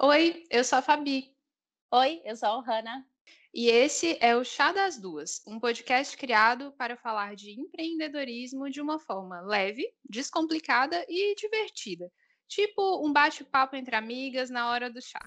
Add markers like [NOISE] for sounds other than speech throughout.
Oi, eu sou a Fabi. Oi, eu sou a Hanna. E esse é o Chá das Duas, um podcast criado para falar de empreendedorismo de uma forma leve, descomplicada e divertida. Tipo um bate-papo entre amigas na hora do chá.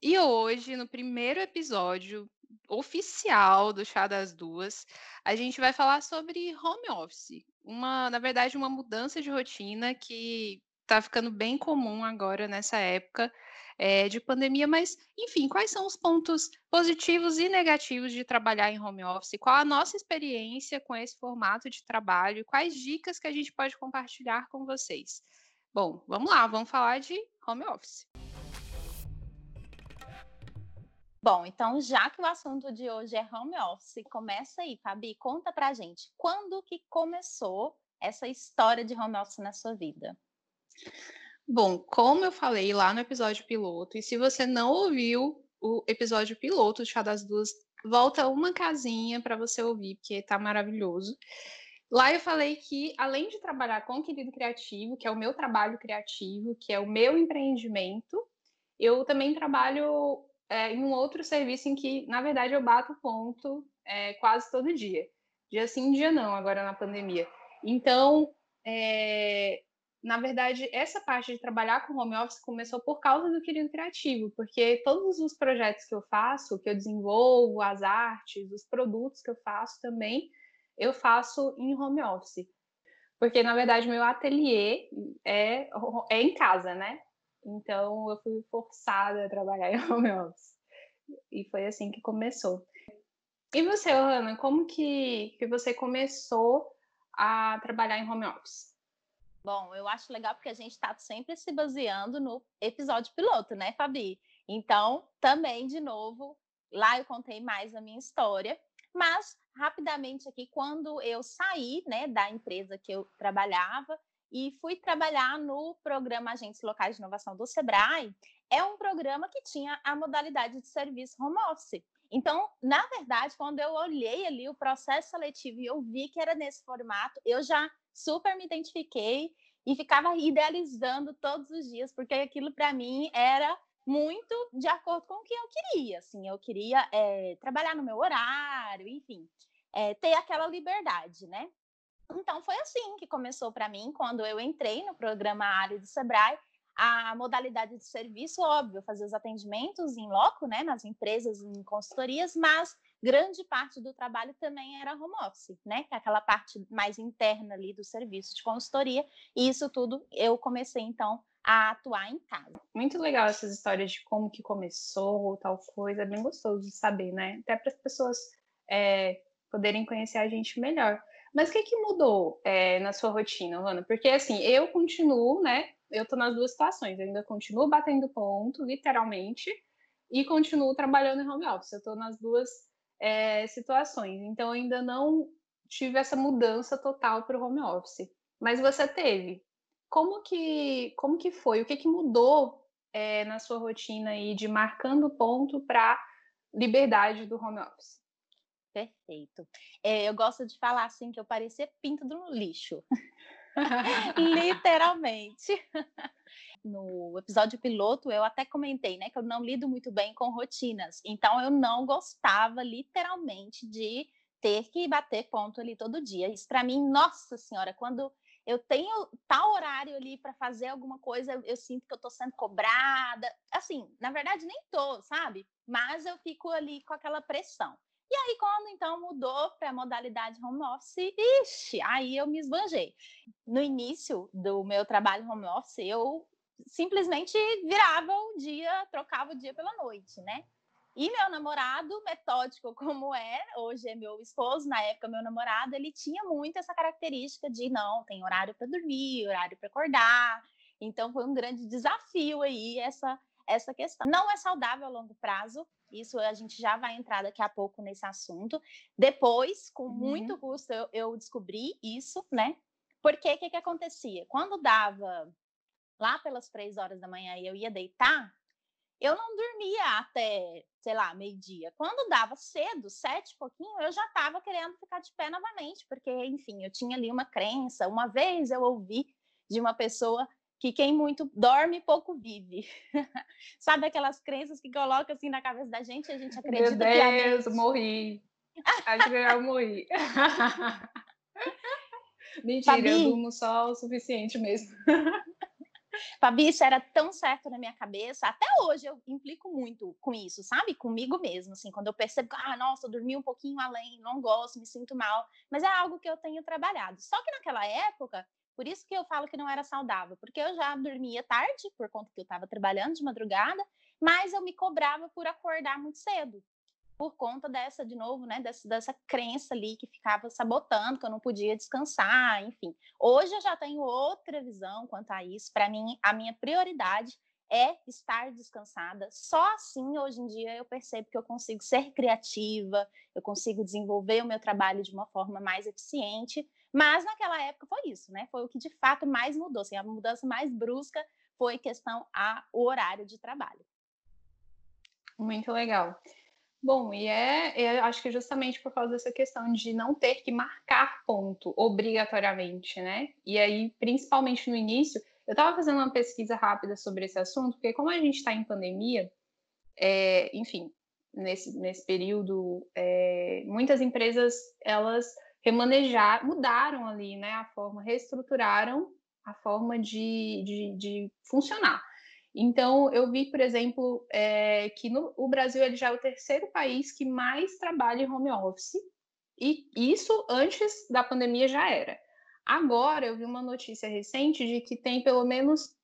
E hoje, no primeiro episódio oficial do Chá das Duas, a gente vai falar sobre home office. Uma, na verdade, uma mudança de rotina que está ficando bem comum agora nessa época é, de pandemia, mas, enfim, quais são os pontos positivos e negativos de trabalhar em home office? Qual a nossa experiência com esse formato de trabalho? Quais dicas que a gente pode compartilhar com vocês? Bom, vamos lá, vamos falar de home office. Bom, então já que o assunto de hoje é home office, começa aí, Fabi, conta pra gente, quando que começou essa história de home office na sua vida? Bom, como eu falei lá no episódio piloto, e se você não ouviu o episódio piloto do Chá das Duas, volta uma casinha para você ouvir, porque tá maravilhoso. Lá eu falei que, além de trabalhar com o Querido Criativo, que é o meu trabalho criativo, que é o meu empreendimento, eu também trabalho é, em um outro serviço em que, na verdade, eu bato ponto é, quase todo dia. Dia sim, dia não, agora na pandemia. Então, é, na verdade, essa parte de trabalhar com home office começou por causa do querido criativo, porque todos os projetos que eu faço, que eu desenvolvo, as artes, os produtos que eu faço também, eu faço em home office. Porque, na verdade, meu ateliê é, é em casa, né? Então, eu fui forçada a trabalhar [LAUGHS] em home office. E foi assim que começou. E você, Ana, como que, que você começou a trabalhar em home office? Bom, eu acho legal porque a gente está sempre se baseando no episódio piloto, né, Fabi? Então, também, de novo, lá eu contei mais a minha história. Mas, rapidamente aqui, quando eu saí né, da empresa que eu trabalhava, e fui trabalhar no programa Agentes Locais de Inovação do Sebrae. É um programa que tinha a modalidade de serviço home office. Então, na verdade, quando eu olhei ali o processo seletivo e eu vi que era nesse formato, eu já super me identifiquei e ficava idealizando todos os dias, porque aquilo para mim era muito de acordo com o que eu queria. Assim, eu queria é, trabalhar no meu horário, enfim, é, ter aquela liberdade, né? Então foi assim que começou para mim quando eu entrei no programa área do Sebrae. A modalidade de serviço, óbvio, fazer os atendimentos em loco, né, nas empresas, em consultorias, mas grande parte do trabalho também era home office, né, é aquela parte mais interna ali do serviço de consultoria. E isso tudo eu comecei então a atuar em casa. Muito legal essas histórias de como que começou, tal coisa, é bem gostoso de saber, né? Até para as pessoas é, poderem conhecer a gente melhor. Mas o que, que mudou é, na sua rotina, Luana? Porque assim, eu continuo, né? Eu tô nas duas situações, eu ainda continuo batendo ponto, literalmente, e continuo trabalhando em home office. Eu tô nas duas é, situações. Então, ainda não tive essa mudança total para o home office. Mas você teve. Como que, como que foi? O que, que mudou é, na sua rotina aí de marcando ponto para liberdade do home office? Perfeito. É, eu gosto de falar assim que eu parecia pinto do lixo. [LAUGHS] Literalmente. [LAUGHS] No episódio piloto, eu até comentei, né, que eu não lido muito bem com rotinas. Então, eu não gostava, literalmente, de ter que bater ponto ali todo dia. Isso, para mim, nossa senhora, quando eu tenho tal horário ali para fazer alguma coisa, eu, eu, sinto que eu estou sendo cobrada. Assim, na verdade, nem tô, sabe? Mas eu fico ali com aquela pressão. E aí, quando então mudou para a modalidade home office, ixi, aí eu me esbanjei. No início do meu trabalho home office, eu simplesmente virava o dia, trocava o dia pela noite, né? E meu namorado, metódico [LAUGHS] como é, hoje é meu esposo, na época meu namorado, ele tinha muito essa característica de não, tem horário para dormir, horário para acordar. Então foi um grande desafio aí essa essa questão. Não é saudável a longo prazo, isso a gente já vai entrar daqui a pouco nesse assunto. Depois, com uhum. muito custo, eu, eu, descobri isso, né? Porque o que, que acontecia? Quando dava lá pelas três horas da manhã e eu ia deitar, eu não dormia até, sei lá, meio-dia. Quando dava cedo, sete e pouquinho, eu já estava querendo ficar de pé novamente, porque, enfim, eu tinha ali uma crença. Uma vez eu ouvi de uma pessoa que quem muito dorme, pouco vive. [LAUGHS] Sabe aquelas crenças que colocam assim na cabeça da gente e a gente acredita Meu Deus, que morri. Acho que eu morri. [LAUGHS] Mentira, Fabi, eu durmo só o suficiente mesmo. Fabi, isso era tão certo na minha cabeça. Até hoje eu implico muito com isso, sabe? Comigo mesmo, assim, quando eu percebo ah, nossa, eu dormi um pouquinho além, não gosto, me sinto mal. Mas é algo que eu tenho trabalhado. Só que naquela época, por isso que eu falo que não era saudável, porque eu já dormia tarde, por conta que eu estava trabalhando de madrugada, mas eu me cobrava por acordar muito cedo por conta dessa, de novo, né, dessa, dessa crença ali que ficava sabotando, que eu não podia descansar, enfim. Hoje eu já tenho outra visão quanto a isso. Para mim, a minha prioridade é estar descansada. Só assim, hoje em dia, eu percebo que eu consigo ser criativa, eu consigo desenvolver o meu trabalho de uma forma mais eficiente. Mas naquela época foi isso, né? Foi o que de fato mais mudou. Assim, a mudança mais brusca foi questão a o horário de trabalho. Muito legal. Bom, e é, é, acho que justamente por causa dessa questão de não ter que marcar ponto obrigatoriamente, né? E aí, principalmente no início, eu estava fazendo uma pesquisa rápida sobre esse assunto, porque como a gente está em pandemia, é, enfim, nesse, nesse período, é, muitas empresas elas remanejaram, mudaram ali, né? A forma, reestruturaram a forma de, de, de funcionar. Então, eu vi, por exemplo, é, que no, o Brasil ele já é o terceiro país que mais trabalha em home office, e isso antes da pandemia já era. Agora, eu vi uma notícia recente de que tem pelo menos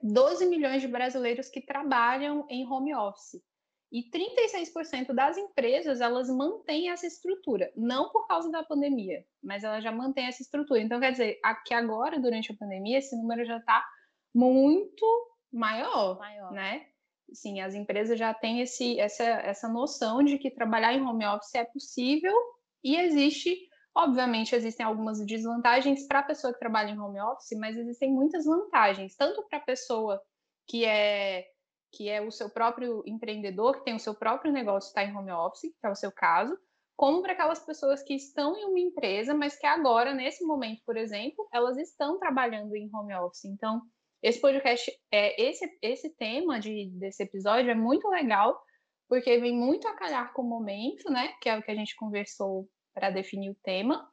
12 milhões de brasileiros que trabalham em home office. E 36% das empresas, elas mantêm essa estrutura, não por causa da pandemia, mas elas já mantêm essa estrutura. Então, quer dizer, aqui agora, durante a pandemia, esse número já está muito maior, maior, né? Sim, as empresas já têm esse, essa, essa noção de que trabalhar em home office é possível e existe, obviamente, existem algumas desvantagens para a pessoa que trabalha em home office, mas existem muitas vantagens, tanto para a pessoa que é que é o seu próprio empreendedor, que tem o seu próprio negócio, está em home office, que é o seu caso, como para aquelas pessoas que estão em uma empresa, mas que agora, nesse momento, por exemplo, elas estão trabalhando em home office. Então, esse podcast, é, esse, esse tema de, desse episódio é muito legal, porque vem muito a calhar com o momento, né? Que é o que a gente conversou para definir o tema,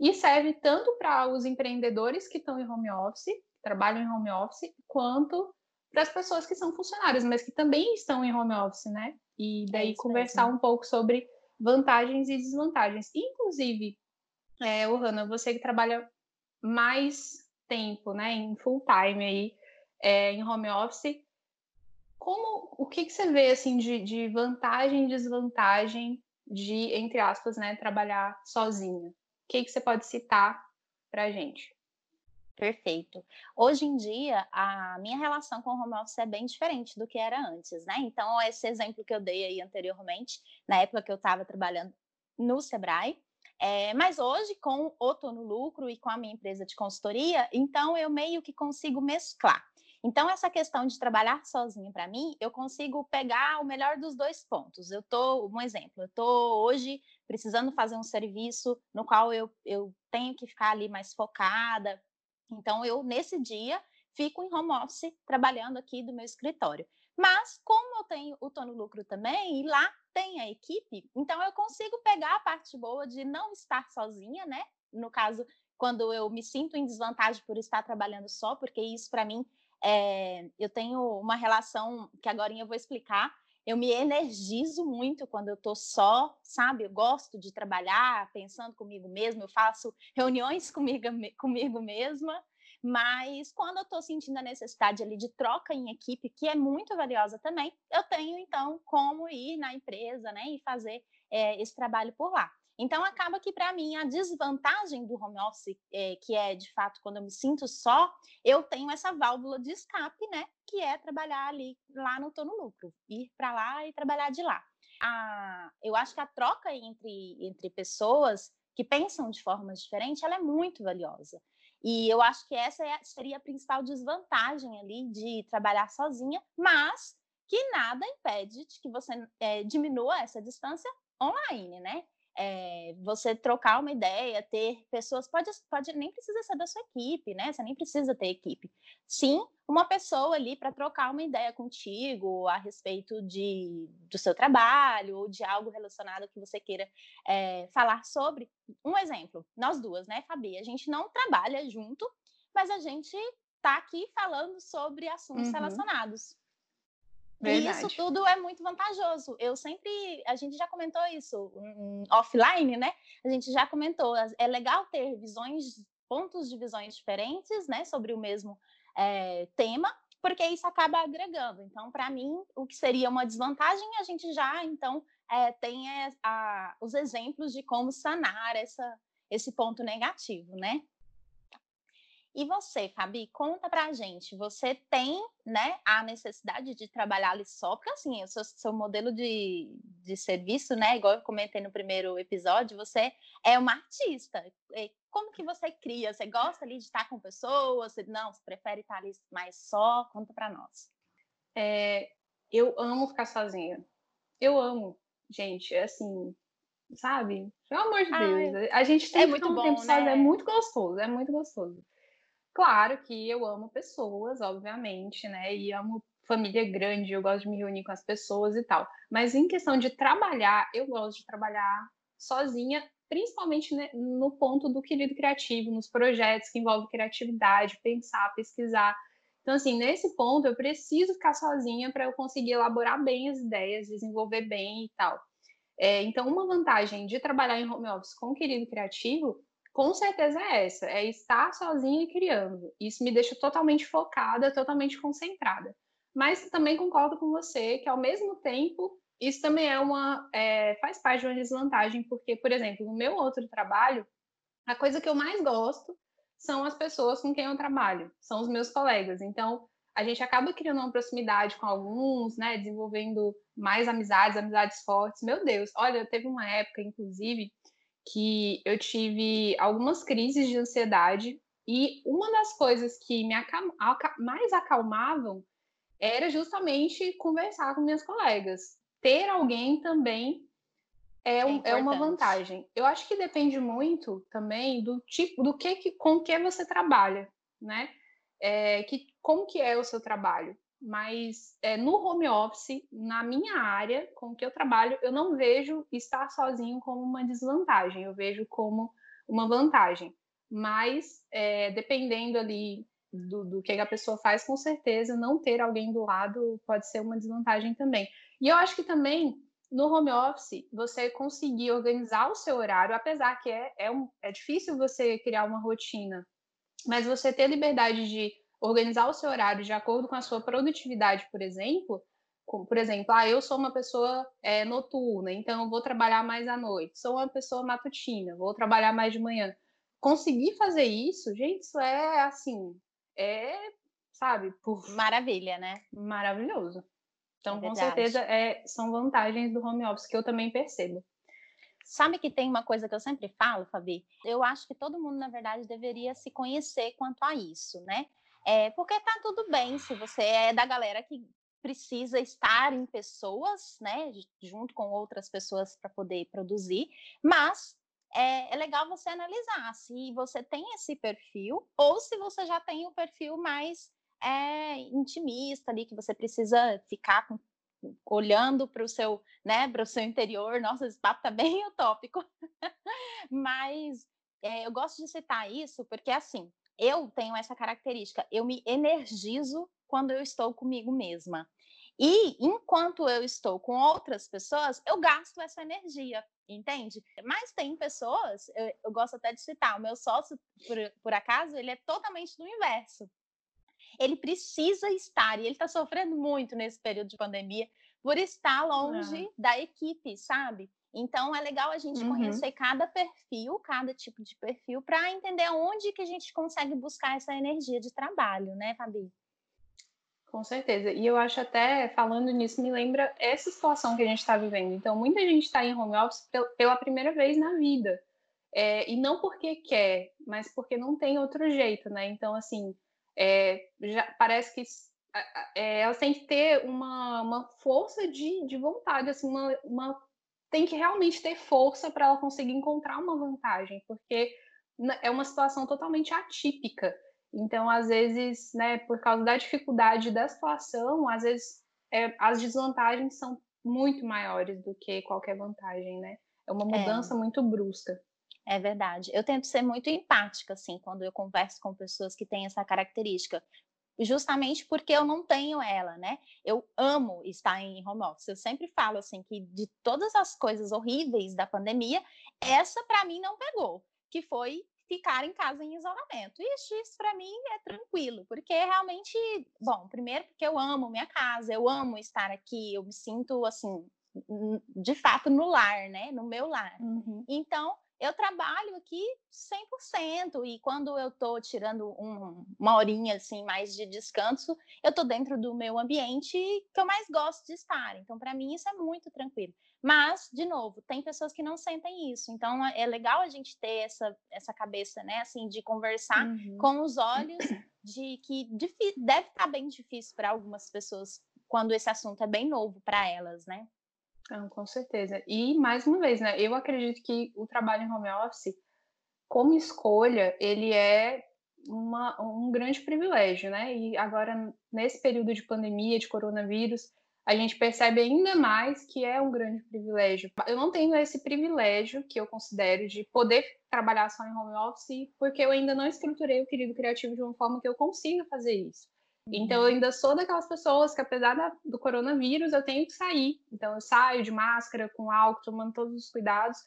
e serve tanto para os empreendedores que estão em home office, trabalham em home office, quanto para as pessoas que são funcionárias, mas que também estão em home office, né? E daí é conversar mesmo. um pouco sobre vantagens e desvantagens. Inclusive, é, Ohana, você que trabalha mais tempo, né, em full time aí, é, em home office, como, o que, que você vê, assim, de, de vantagem e desvantagem de, entre aspas, né, trabalhar sozinha? O que, que você pode citar para gente? Perfeito. Hoje em dia, a minha relação com o home office é bem diferente do que era antes, né? Então, esse exemplo que eu dei aí anteriormente, na época que eu estava trabalhando no Sebrae, é, mas hoje, com o Tô Lucro e com a minha empresa de consultoria, então eu meio que consigo mesclar. Então, essa questão de trabalhar sozinho, para mim, eu consigo pegar o melhor dos dois pontos. Eu tô, um exemplo, eu tô hoje precisando fazer um serviço no qual eu, eu tenho que ficar ali mais focada. Então, eu, nesse dia, fico em home office trabalhando aqui do meu escritório. Mas, como eu tenho o Tô no Lucro também, e lá tem a equipe, então eu consigo pegar a parte boa de não estar sozinha, né? No caso, quando eu me sinto em desvantagem por estar trabalhando só, porque isso para mim é, eu tenho uma relação que agora eu vou explicar. Eu me energizo muito quando eu estou só, sabe? Eu gosto de trabalhar pensando comigo mesmo, eu faço reuniões [LAUGHS] comigo, comigo mesma. Mas quando eu estou sentindo a necessidade ali de troca em equipe, que é muito valiosa também, eu tenho então como ir na empresa, né, e fazer é, esse trabalho por lá. Então acaba que para mim a desvantagem do home office, é, que é de fato quando eu me sinto só, eu tenho essa válvula de escape, né, que é trabalhar ali lá no tô no lucro, ir para lá e trabalhar de lá. A, eu acho que a troca entre entre pessoas que pensam de formas diferentes, ela é muito valiosa. E eu acho que essa é, seria a principal desvantagem ali de trabalhar sozinha, mas que nada impede de que você é, diminua essa distância online, né? É, você trocar uma ideia, ter pessoas, pode, pode nem precisa ser da sua equipe, né? Você nem precisa ter equipe. Sim, uma pessoa ali para trocar uma ideia contigo a respeito de, do seu trabalho ou de algo relacionado que você queira é, falar sobre. Um exemplo, nós duas, né, Fabi? A gente não trabalha junto, mas a gente está aqui falando sobre assuntos uhum. relacionados. Verdade. E isso tudo é muito vantajoso. Eu sempre, a gente já comentou isso um, offline, né? A gente já comentou. É legal ter visões, pontos de visões diferentes, né, sobre o mesmo é, tema, porque isso acaba agregando. Então, para mim, o que seria uma desvantagem, a gente já então é, tem é, a, os exemplos de como sanar essa, esse ponto negativo, né? E você, Fabi, conta pra gente, você tem, né, a necessidade de trabalhar ali só, porque assim, o seu, seu modelo de, de serviço, né, igual eu comentei no primeiro episódio, você é uma artista. Como que você cria? Você gosta ali de estar com pessoas? Não, você prefere estar ali mais só? Conta pra nós. É, eu amo ficar sozinha. Eu amo, gente, é assim, sabe? Pelo amor de Deus. Ai, a gente tem é muito um bom, tempo né? sozinho, é muito gostoso, é muito gostoso. Claro que eu amo pessoas, obviamente, né? E amo família grande, eu gosto de me reunir com as pessoas e tal. Mas em questão de trabalhar, eu gosto de trabalhar sozinha, principalmente no ponto do querido criativo, nos projetos que envolvem criatividade, pensar, pesquisar. Então, assim, nesse ponto, eu preciso ficar sozinha para eu conseguir elaborar bem as ideias, desenvolver bem e tal. É, então, uma vantagem de trabalhar em home office com o querido criativo com certeza é essa, é estar sozinha criando. Isso me deixa totalmente focada, totalmente concentrada. Mas também concordo com você que, ao mesmo tempo, isso também é uma é, faz parte de uma desvantagem, porque, por exemplo, no meu outro trabalho, a coisa que eu mais gosto são as pessoas com quem eu trabalho, são os meus colegas. Então, a gente acaba criando uma proximidade com alguns, né, desenvolvendo mais amizades, amizades fortes. Meu Deus, olha, teve uma época, inclusive, que eu tive algumas crises de ansiedade e uma das coisas que me mais acalmavam era justamente conversar com minhas colegas. Ter alguém também é, um, é, é, uma vantagem. Eu acho que depende muito também do tipo, do que, com que você trabalha, né? É, que, como que é o seu trabalho? Mas é, no home office, na minha área com que eu trabalho, eu não vejo estar sozinho como uma desvantagem, eu vejo como uma vantagem. Mas, é, dependendo ali do, do, que a pessoa faz, com certeza, não ter alguém do lado pode ser uma desvantagem também. E eu acho que também, no home office, você conseguir organizar o seu horário, apesar que é, é, um, é difícil você criar uma rotina, mas você ter liberdade de organizar o seu horário de acordo com a sua produtividade, por exemplo, como, por exemplo, ah, eu sou uma pessoa é, noturna, então eu vou trabalhar mais à noite. Sou uma pessoa matutina, vou trabalhar mais de manhã. Conseguir fazer isso, gente, isso é assim, é, sabe, por... maravilha, né? Maravilhoso. Então, é com certeza, é, são vantagens do home office que eu também percebo. Sabe que tem uma coisa que eu sempre falo, Fabi? Eu acho que todo mundo, na verdade, deveria se conhecer quanto a isso, né? É, porque tá tudo bem se você é da galera que precisa estar em pessoas, né, junto com outras pessoas para poder produzir, mas é, é, legal você analisar se você tem esse perfil ou se você já tem o um perfil mais é, intimista ali, que você precisa ficar com, olhando para o seu, né, para o seu interior. Nossa, esse papo tá bem utópico, [LAUGHS] mas é, eu gosto de citar isso porque assim eu tenho essa característica, eu me energizo quando eu estou comigo mesma. E enquanto eu estou com outras pessoas, eu gasto essa energia, entende? Mas tem pessoas, eu, eu gosto até de citar, o meu sócio, por, por acaso, ele é totalmente do inverso. Ele precisa estar, e ele está sofrendo muito nesse período de pandemia, por estar longe ah. da equipe, sabe? Então é legal a gente uhum. conhecer cada perfil, cada tipo de perfil, para entender onde que a gente consegue buscar essa energia de trabalho, né, Fabi? Com certeza. E eu acho até, falando nisso, me lembra essa situação que a gente está vivendo. Então, muita gente está em home office pela primeira vez na vida. É, e não porque quer, mas porque não tem outro jeito, né? Então, assim, é, já parece que é, elas têm que ter uma, uma força de, de vontade, assim, uma, uma tem que realmente ter força para ela conseguir encontrar uma vantagem, porque é uma situação totalmente atípica. Então, às vezes, né, por causa da dificuldade da situação, às vezes é, as desvantagens são muito maiores do que qualquer vantagem, né? É uma é. mudança é. muito brusca. É verdade. Eu tento ser muito empática, assim, quando eu converso com pessoas que têm essa característica. Justamente porque eu não tenho ela, né? Eu amo estar em home office. Eu sempre falo, assim, que de todas as coisas horríveis da pandemia, essa para mim não pegou, que foi ficar em casa em isolamento. E isso para mim é tranquilo, porque realmente, bom, primeiro porque eu amo minha casa, eu amo estar aqui, eu me sinto assim, de fato no lar, né? No meu lar. Uhum. Então, eu trabalho aqui 100%, e quando eu estou tirando um, uma horinha assim mais de descanso, eu estou dentro do meu ambiente que eu mais gosto de estar. Então, para mim, isso é muito tranquilo. Mas, de novo, tem pessoas que não sentem isso. Então, é, é legal a gente ter essa, essa cabeça, né, assim, de conversar uhum. com os olhos de que deve estar tá bem difícil para algumas pessoas quando esse assunto é bem novo para elas, né? Não, com certeza. E, mais uma vez, né, eu acredito que o trabalho em home office, como escolha, ele é uma, um grande privilégio, né? E agora, nesse período de pandemia, de coronavírus, a gente percebe ainda mais que é um grande privilégio. Eu não tenho esse privilégio que eu considero de poder trabalhar só em home office, porque eu ainda não estruturei o querido criativo de uma forma que eu consiga fazer isso. Então, eu uhum. ainda sou daquelas pessoas que, apesar da, do coronavírus, eu tenho que sair. Então, eu saio de máscara, com álcool, tomando todos os cuidados,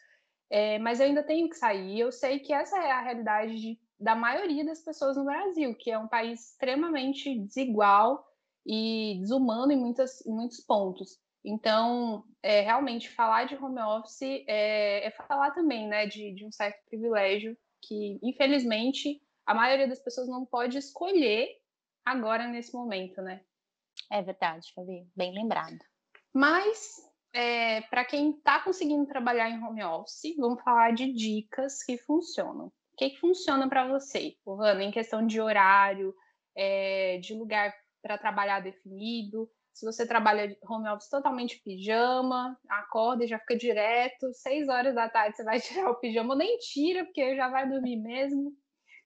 é, mas eu ainda tenho que sair. E eu sei que essa é a realidade de, da maioria das pessoas no Brasil, que é um país extremamente desigual e desumano em, muitas, em muitos pontos. Então, é, realmente, falar de home office é, é falar também né, de, de um certo privilégio que, infelizmente, a maioria das pessoas não pode escolher agora nesse momento, né? É verdade, Fabi, bem lembrado. Mas é, para quem está conseguindo trabalhar em home office, vamos falar de dicas que funcionam. O que, que funciona para você, Rana, em questão de horário, é, de lugar para trabalhar definido? Se você trabalha home office totalmente pijama, acorda e já fica direto, seis horas da tarde você vai [LAUGHS] tirar o pijama, ou nem tira, porque já vai dormir mesmo.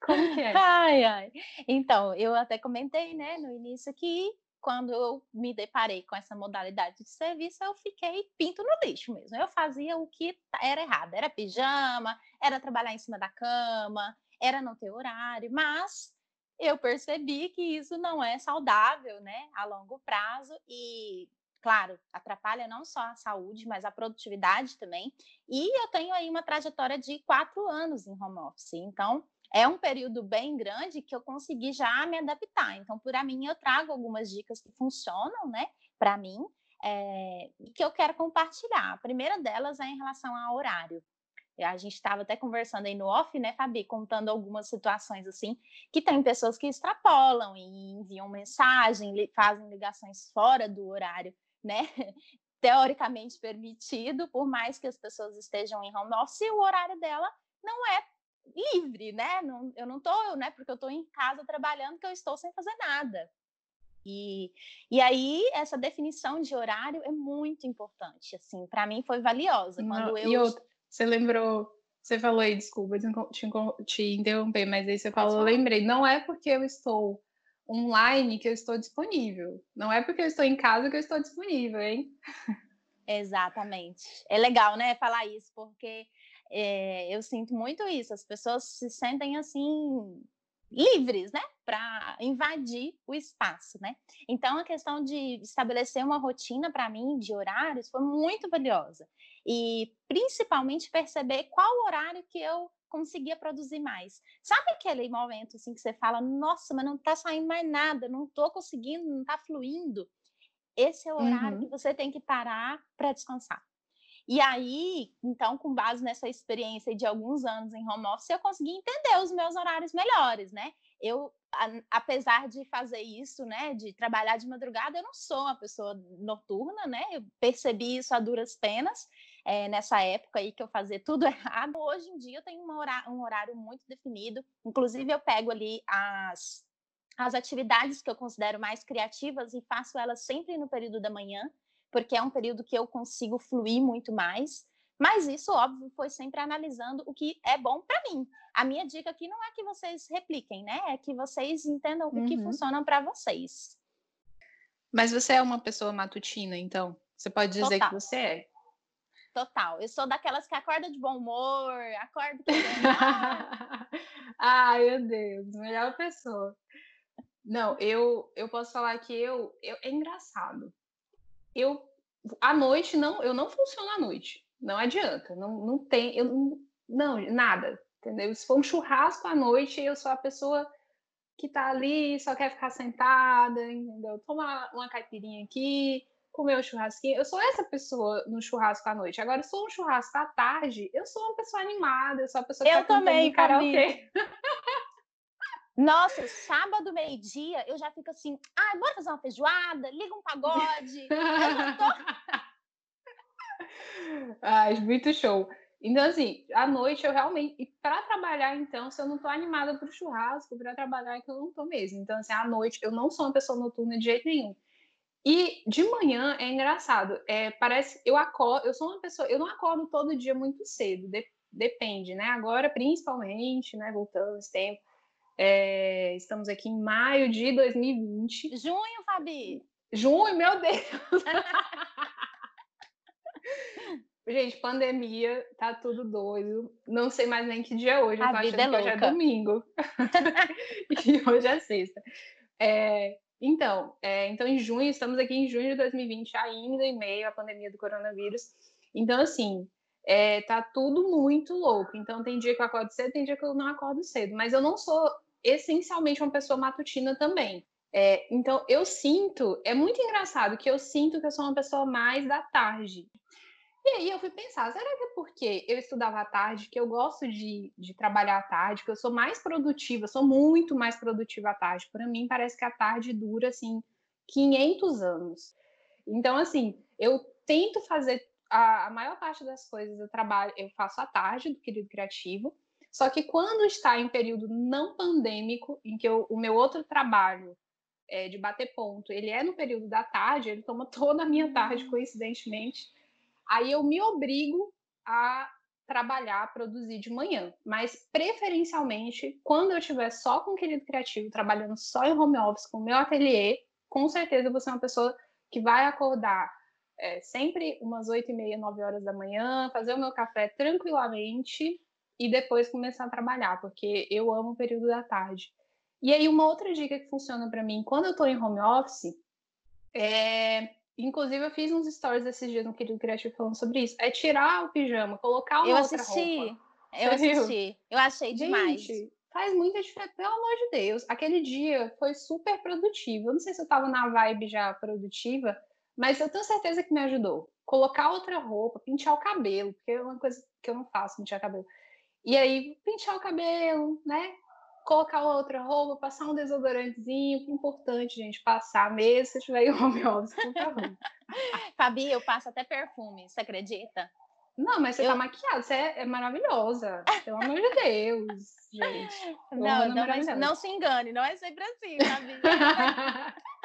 Como que é? Ai, ai. Então, eu até comentei, né, no início que quando eu me deparei com essa modalidade de serviço, eu fiquei pinto no lixo mesmo. Eu fazia o que era errado. Era pijama, era trabalhar em cima da cama, era não ter horário, mas eu percebi que isso não é saudável, né, a longo prazo e claro, atrapalha não só a saúde, mas a produtividade também. E eu tenho aí uma trajetória de quatro anos em home office, então é um período bem grande que eu consegui já me adaptar. Então, por mim, eu trago algumas dicas que funcionam, né, para mim, é, que eu quero compartilhar. A primeira delas é em relação ao horário. A gente estava até conversando aí no off, né, Fabi, contando algumas situações assim, que tem pessoas que extrapolam e enviam mensagem, fazem ligações fora do horário, né, [LAUGHS] teoricamente permitido, por mais que as pessoas estejam em home office, o horário dela não é livre, né? Não, eu não estou, né? Porque eu estou em casa trabalhando, que eu estou sem fazer nada. E, e aí, essa definição de horário é muito importante, assim, para mim foi valiosa. Quando não, eu... E outra, você lembrou, você falou aí, desculpa te, te interromper, mas aí você falou, eu lembrei, não é porque eu estou online que eu estou disponível, não é porque eu estou em casa que eu estou disponível, hein? Exatamente. É legal, né, falar isso, porque é, eu sinto muito isso, as pessoas se sentem assim livres, né, para invadir o espaço, né? Então a questão de estabelecer uma rotina para mim de horários foi muito valiosa e principalmente perceber qual horário que eu conseguia produzir mais. Sabe aquele momento assim que você fala, nossa, mas não está saindo mais nada, não estou conseguindo, não está fluindo. Esse é o horário uhum. que você tem que parar para descansar. E aí, então, com base nessa experiência de alguns anos em home office, eu consegui entender os meus horários melhores, né? Eu, apesar de fazer isso, né, de trabalhar de madrugada, eu não sou uma pessoa noturna, né? Eu percebi isso a duras penas é, nessa época aí que eu fazia tudo [LAUGHS] errado. Hoje em dia eu tenho horário, um horário muito definido. Inclusive, eu pego ali as as atividades que eu considero mais criativas e faço elas sempre no período da manhã porque é um período que eu consigo fluir muito mais. Mas isso, óbvio, foi sempre analisando o que é bom para mim. A minha dica aqui não é que vocês repliquem, né? É que vocês entendam uhum. o que uhum. funciona para vocês. Mas você é uma pessoa matutina, então? Você pode dizer Total. que você é? Total. Eu sou daquelas que acorda de bom humor, acorda. [LAUGHS] Ai, meu Deus, melhor pessoa. Não, eu, eu posso falar que eu, eu é engraçado. Eu à noite não, eu não funciono à noite. Não adianta, não, não tem, eu não, nada, entendeu? Se for um churrasco à noite, eu sou a pessoa que tá ali, só quer ficar sentada, entendeu? Tomar uma caipirinha aqui, comer um churrasquinho. Eu sou essa pessoa no churrasco à noite. Agora, se for um churrasco à tarde, eu sou uma pessoa animada, eu sou a pessoa que eu tá também, karaokê. [LAUGHS] Nossa, sábado, meio-dia, eu já fico assim, ai, bora fazer uma feijoada, liga um pagode. tô... Ai, muito show. Então, assim, à noite eu realmente. E para trabalhar, então, se eu não tô animada pro churrasco, para trabalhar é que eu não tô mesmo. Então, assim, à noite eu não sou uma pessoa noturna de jeito nenhum. E de manhã é engraçado. É, parece. Eu acordo. Eu sou uma pessoa. Eu não acordo todo dia muito cedo. De, depende, né? Agora, principalmente, né? Voltando esse tempo. É, estamos aqui em maio de 2020. Junho, Fabi! Junho, meu Deus! [LAUGHS] Gente, pandemia, tá tudo doido. Não sei mais nem que dia é hoje. Eu tô A vida é louca. hoje é domingo. [LAUGHS] [LAUGHS] e hoje é sexta. É, então, é, então, em junho, estamos aqui em junho de 2020, ainda em meio à pandemia do coronavírus. Então, assim, é, tá tudo muito louco. Então, tem dia que eu acordo cedo, tem dia que eu não acordo cedo. Mas eu não sou essencialmente uma pessoa matutina também. É, então, eu sinto, é muito engraçado que eu sinto que eu sou uma pessoa mais da tarde. E aí eu fui pensar, será que é porque eu estudava à tarde, que eu gosto de, de trabalhar à tarde, que eu sou mais produtiva, sou muito mais produtiva à tarde. Para mim, parece que a tarde dura, assim, 500 anos. Então, assim, eu tento fazer a, a maior parte das coisas, eu trabalho, eu faço à tarde do querido criativo, só que quando está em período não pandêmico, em que eu, o meu outro trabalho é, de bater ponto, ele é no período da tarde, ele toma [LAUGHS] toda a minha tarde, uhum. coincidentemente. Aí eu me obrigo a trabalhar, produzir de manhã, mas preferencialmente quando eu estiver só com o querido criativo, trabalhando só em home office, com o meu ateliê, com certeza você é uma pessoa que vai acordar é, sempre umas oito e meia, nove horas da manhã, fazer o meu café tranquilamente e depois começar a trabalhar, porque eu amo o período da tarde. E aí, uma outra dica que funciona para mim, quando eu estou em home office, é Inclusive, eu fiz uns stories esses dias no Querido Criativo falando sobre isso. É tirar o pijama, colocar uma eu outra assisti, roupa. Eu assisti. Eu achei Gente, demais. Faz muita diferença, pelo amor de Deus. Aquele dia foi super produtivo. Eu não sei se eu tava na vibe já produtiva, mas eu tenho certeza que me ajudou. Colocar outra roupa, pentear o cabelo, porque é uma coisa que eu não faço, pentear cabelo. E aí, pentear o cabelo, né? colocar outra roupa, passar um desodorantezinho, que é importante, gente, passar mesmo se tiver home office, por favor. [LAUGHS] Fabi, eu passo até perfume, você acredita? Não, mas você tá eu... tá maquiada, você é, é, maravilhosa. Pelo amor de Deus, gente. Não, não, mas não se engane, não é sempre assim, Fabi. [LAUGHS]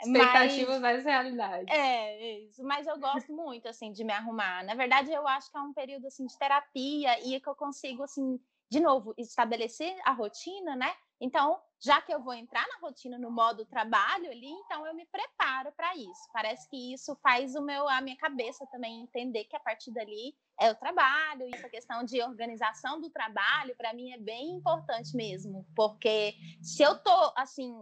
Expectativas mais realidade. É, isso. Mas eu gosto muito, assim, de me arrumar. Na verdade, eu acho que é um período, assim, de terapia e que eu consigo, assim, de novo, estabelecer a rotina, né? Então, já que eu vou entrar na rotina no modo trabalho ali, então eu me preparo para isso. Parece que isso faz o meu, a minha cabeça também entender que a partir dali é o trabalho, e essa questão de organização do trabalho, para mim é bem importante mesmo, porque se eu tô assim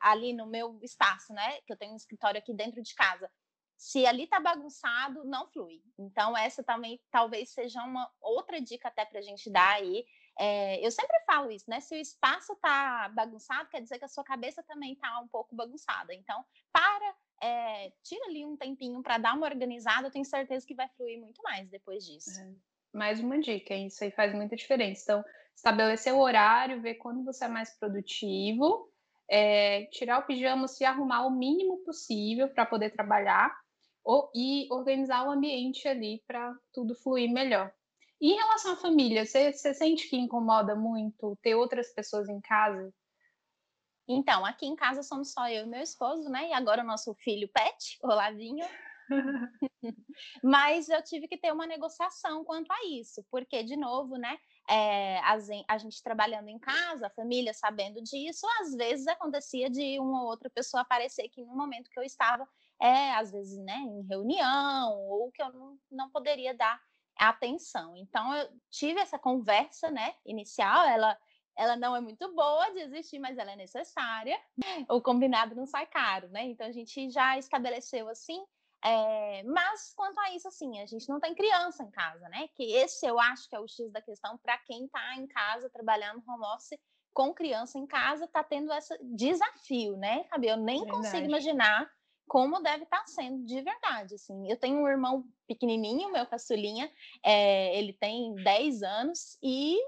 ali no meu espaço, né, que eu tenho um escritório aqui dentro de casa, se ali tá bagunçado, não flui. Então, essa também talvez seja uma outra dica até para a gente dar aí, é, eu sempre falo isso, né? Se o espaço está bagunçado, quer dizer que a sua cabeça também está um pouco bagunçada. Então, para, é, tira ali um tempinho para dar uma organizada, eu tenho certeza que vai fluir muito mais depois disso. É. Mais uma dica, isso aí faz muita diferença. Então, estabelecer o horário, ver quando você é mais produtivo, é, tirar o pijama, se arrumar o mínimo possível para poder trabalhar ou, e organizar o ambiente ali para tudo fluir melhor. E em relação à família, você, você sente que incomoda muito ter outras pessoas em casa? Então, aqui em casa somos só eu e meu esposo, né? E agora o nosso filho Pet, o Lavinho. [LAUGHS] Mas eu tive que ter uma negociação quanto a isso, porque, de novo, né? É, a, gente trabalhando em casa, a família sabendo disso, às vezes acontecia de uma ou outra pessoa aparecer aqui no momento que eu estava, é, às vezes, né, em reunião, ou que eu não, não poderia dar atenção. Então, eu tive essa conversa, né, inicial, ela ela não é muito boa de existir, mas ela é necessária. O combinado não sai caro, né? Então a gente já estabeleceu assim. É... mas quanto a isso, assim, a gente não tem criança em casa, né? Que esse eu acho que é o X da questão para quem está em casa trabalhando home office com criança em casa, está tendo esse desafio, né, Fabi? Eu nem verdade. consigo imaginar como deve estar tá sendo de verdade, assim. Eu tenho um irmão pequenininho, meu caçulinha, é, ele tem 10 anos e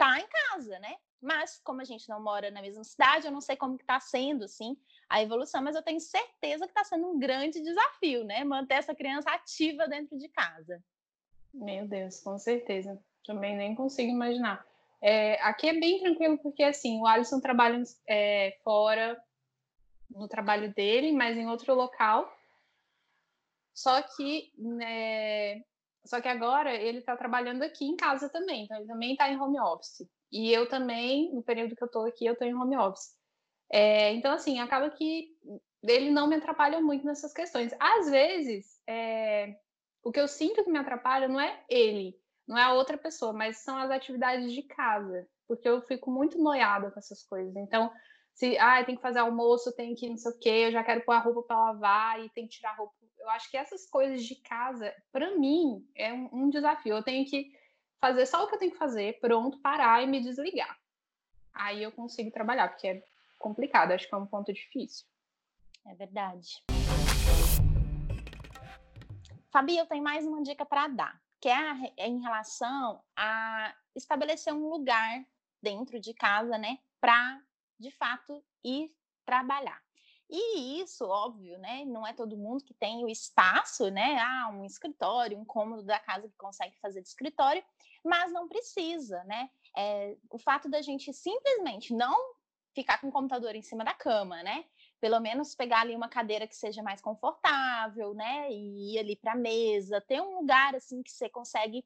tá em casa, né? Mas como a gente não mora na mesma cidade, eu não sei como que tá sendo, assim, a evolução, mas eu tenho certeza que está sendo um grande desafio, né? Manter essa criança ativa dentro de casa. Meu Deus, com certeza. Também nem consigo imaginar. É, aqui é bem tranquilo, porque assim, o Alisson trabalha é, fora no trabalho dele, mas em outro local. Só que né, só que agora ele está trabalhando aqui em casa também, então ele também está em home office. E eu também, no período que eu estou aqui, eu estou em home office. É, então, assim, acaba que ele não me atrapalha muito nessas questões. Às vezes, é, o que eu sinto que me atrapalha não é ele, não é a outra pessoa, mas são as atividades de casa, porque eu fico muito noiada com essas coisas. Então, se ah, tem que fazer almoço, tem que não sei o quê, eu já quero pôr a roupa para lavar e tem que tirar a roupa eu acho que essas coisas de casa, para mim, é um, um, desafio. Eu tenho que fazer só o que eu tenho que fazer, pronto, parar e me desligar. Aí eu consigo trabalhar, porque é complicado, acho que é um ponto difícil. É verdade. Fabi, eu tenho mais uma dica para dar, que é, é em relação a estabelecer um lugar dentro de casa, né, para de fato ir trabalhar. E isso, óbvio, né? Não é todo mundo que tem o espaço, né? Ah, um escritório, um cômodo da casa que consegue fazer de escritório, mas não precisa, né? É, o fato da gente simplesmente não ficar com o computador em cima da cama, né? Pelo menos pegar ali uma cadeira que seja mais confortável, né? E ir ali para a mesa, ter um lugar assim que você consegue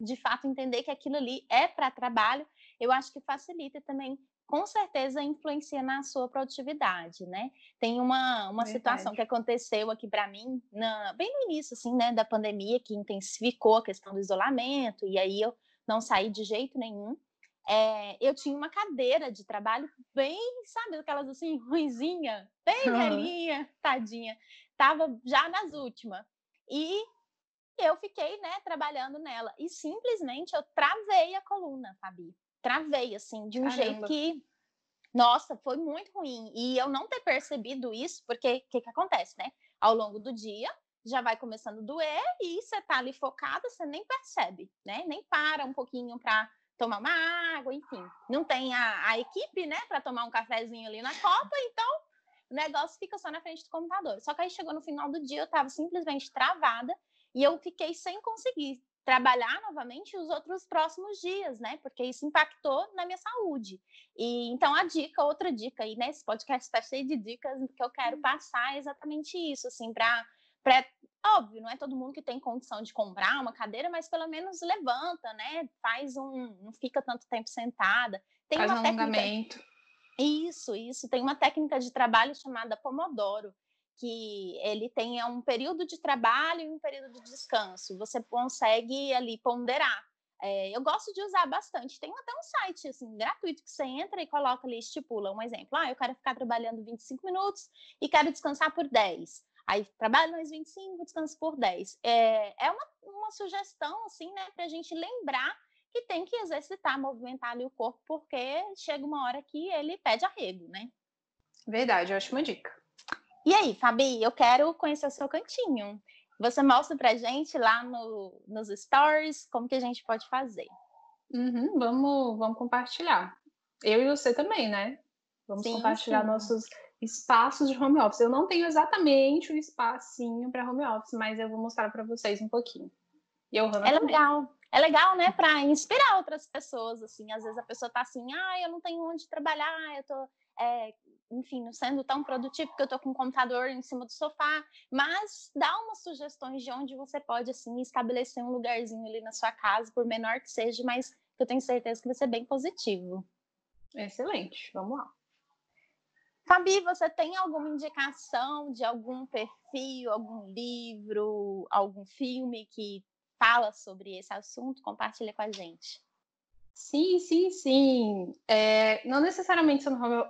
de fato entender que aquilo ali é para trabalho, eu acho que facilita também com certeza influencia na sua produtividade, né? Tem uma, uma situação que aconteceu aqui para mim, na, bem no início, assim, né, da pandemia, que intensificou a questão do isolamento, e aí eu não saí de jeito nenhum. É, eu tinha uma cadeira de trabalho bem, sabe, aquelas assim, [LAUGHS] ruizinha, bem velhinha, tadinha. Tava já nas últimas. E eu fiquei, né, trabalhando nela. E simplesmente eu travei a coluna, Fabi travei, assim, de um Caramba. jeito que, nossa, foi muito ruim. E eu não ter percebido isso, porque o que, que acontece, né? Ao longo do dia, já vai começando a doer e você tá ali focada, você nem percebe, né? Nem para um pouquinho para tomar uma água, enfim. Não tem a, a equipe, né, para tomar um cafezinho ali na copa, então o negócio fica só na frente do computador. Só que aí chegou no final do dia, eu tava simplesmente travada e eu fiquei sem conseguir trabalhar novamente os outros próximos dias, né? Porque isso impactou na minha saúde. E então a dica, outra dica aí, né? Esse podcast está cheio de dicas que eu quero uhum. passar é exatamente isso, assim, para óbvio, não é todo mundo que tem condição de comprar uma cadeira, mas pelo menos levanta, né? Faz um, não fica tanto tempo sentada. Tem Faz uma um técnica... alongamento. Isso, isso. Tem uma técnica de trabalho chamada Pomodoro, que ele tenha um período de trabalho e um período de descanso. Você consegue ali ponderar. É, eu gosto de usar bastante. Tem até um site assim, gratuito que você entra e coloca ali, estipula um exemplo. Ah, eu quero ficar trabalhando 25 minutos e quero descansar por 10. Aí trabalho mais 25, descanso por 10. É, é uma, uma sugestão, assim, né, para a gente lembrar que tem que exercitar, movimentar ali o corpo, porque chega uma hora que ele pede arrego, né? Verdade, ótima dica. E aí, Fabi, eu quero conhecer o seu cantinho. Você mostra pra gente lá no, nos stories como que a gente pode fazer. Uhum, vamos, vamos compartilhar. Eu e você também, né? Vamos sim, compartilhar sim. nossos espaços de home office. Eu não tenho exatamente o um espacinho para home office, mas eu vou mostrar para vocês um pouquinho. E eu, Hannah, é também. legal. É legal, né, para inspirar outras pessoas, assim. Às vezes a pessoa tá assim, ah, eu não tenho onde trabalhar, eu tô é, enfim, não sendo tão produtivo porque eu estou com o computador em cima do sofá, mas dá umas sugestões de onde você pode, assim, estabelecer um lugarzinho ali na sua casa, por menor que seja, mas eu tenho certeza que vai ser bem positivo. Excelente, vamos lá. Fabi, você tem alguma indicação de algum perfil, algum livro, algum filme que fala sobre esse assunto? Compartilha com a gente. Sim, sim, sim. É, não necessariamente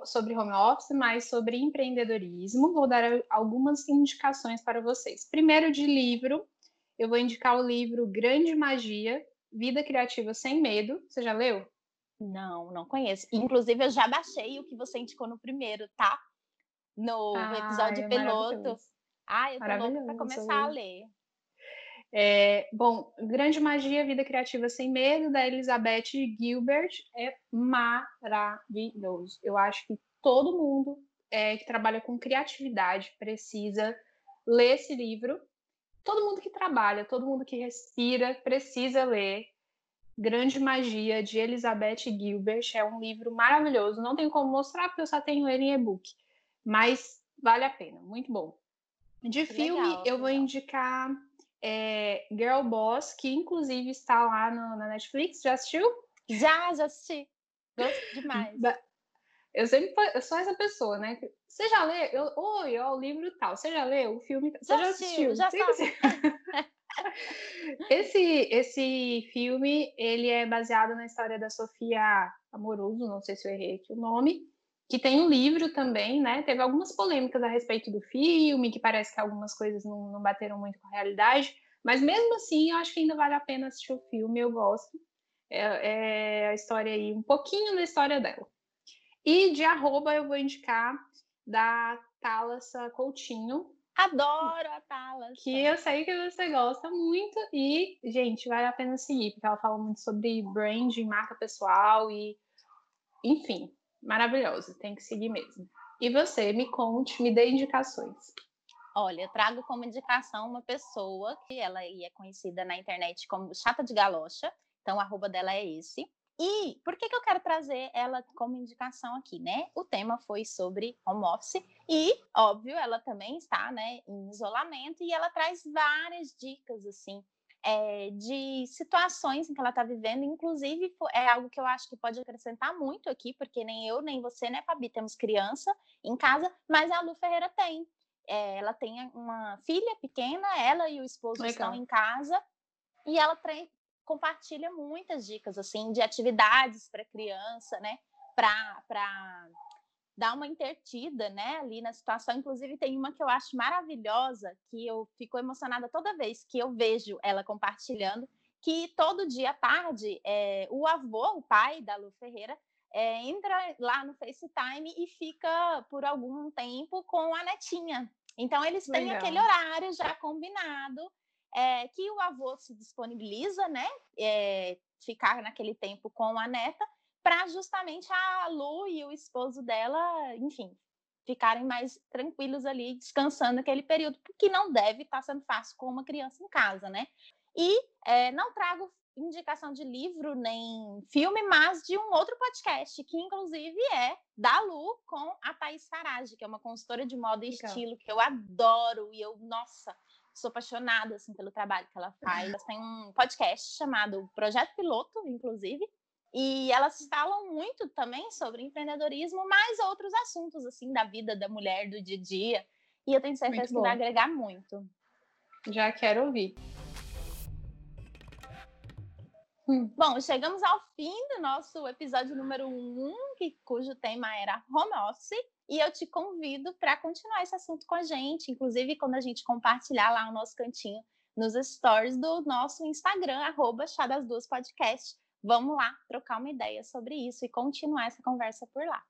sobre home office, mas sobre empreendedorismo. Vou dar algumas indicações para vocês. Primeiro, de livro, eu vou indicar o livro Grande Magia, Vida Criativa Sem Medo. Você já leu? Não, não conheço. Inclusive, eu já baixei o que você indicou no primeiro, tá? No, ah, episódio é piloto. Ah, eu tô louca para começar a ler. É, bom, Grande Magia, Vida Criativa Sem Medo, da Elizabeth Gilbert, é maravilhoso. Eu acho que todo mundo é, que trabalha com criatividade precisa ler esse livro. Todo mundo que trabalha, todo mundo que respira precisa ler. Grande Magia, de Elizabeth Gilbert. É um livro maravilhoso. Não tenho como mostrar porque eu só tenho ele em e-book. Mas vale a pena, muito bom. De filme, legal, eu legal. vou indicar é, Girl Boss, que inclusive está lá no, na Netflix. Já assistiu? Já, já assisti. Gosto demais. Eu sempre eu sou essa pessoa, né? Você já leu? Eu, Oi, ó, o livro tal. Você já leu o filme? Você já, já assistiu? Já [LAUGHS] esse, esse filme, ele é baseado na história da Sofia Amoroso, não sei se eu errei aqui o nome, que tem um livro também, né? Teve algumas polêmicas a respeito do filme, que parece que algumas coisas não, não bateram muito com a realidade, mas mesmo assim, eu acho que ainda vale a pena assistir o filme, eu gosto. É, é a história aí, um pouquinho da história dela. E de arroba eu vou indicar da Thalassa Coutinho, Adoro a Thalassa. Que eu sei que você gosta muito e, gente, vale a pena seguir, porque ela fala muito sobre branding, marca pessoal e, enfim, maravilhosa. Tem que seguir mesmo. E você, me conte, me dê indicações. Olha, eu trago como indicação uma pessoa que ela é conhecida na internet como Chata de Galocha. Então, o arroba dela é esse. E por que, que eu quero trazer ela como indicação aqui, né? O tema foi sobre home office e, óbvio, ela também está, né, em isolamento e ela traz várias dicas, assim, é, de situações em que ela está vivendo, inclusive é algo que eu acho que pode acrescentar muito aqui, porque nem eu nem você, né, Fabi, temos criança em casa, mas a Lu Ferreira tem. É, ela tem uma filha pequena, ela e o esposo Legal. estão em casa e ela compartilha muitas dicas assim de atividades para criança, né? Para dar uma intertida, né, ali na situação. Inclusive tem uma que eu acho maravilhosa, que eu fico emocionada toda vez que eu vejo ela compartilhando, que todo dia à tarde é, o avô, o pai da Lu Ferreira, é, entra lá no FaceTime e fica por algum tempo com a netinha. Então eles têm Legal. aquele horário já combinado é, que o avô se disponibiliza, né, ficar naquele tempo com a neta, para justamente a Lu e o esposo dela, enfim, ficarem mais tranquilos ali, descansando naquele período, porque não deve estar tá sendo fácil com uma criança em casa, né? E é, não trago indicação de livro nem filme, mas de um outro podcast, que inclusive é da Lu com a Thaís Farage, que é uma consultora de moda e Legal. estilo que eu adoro e eu, nossa, sou apaixonada assim pelo trabalho que ela faz. Ela tem um podcast chamado Projeto Piloto, inclusive, e elas falam muito também sobre empreendedorismo, mais outros assuntos assim da vida da mulher do dia a dia. E eu tenho certeza que vai agregar muito. Já quero ouvir. Hum. Bom, chegamos ao fim do nosso episódio número 1, um, que, cujo tema era home office. E eu te convido para continuar esse assunto com a gente, inclusive quando a gente compartilhar lá o nosso cantinho nos stories do nosso Instagram, arroba Chá das Duas Podcast. Vamos lá trocar uma ideia sobre isso e continuar essa conversa por lá.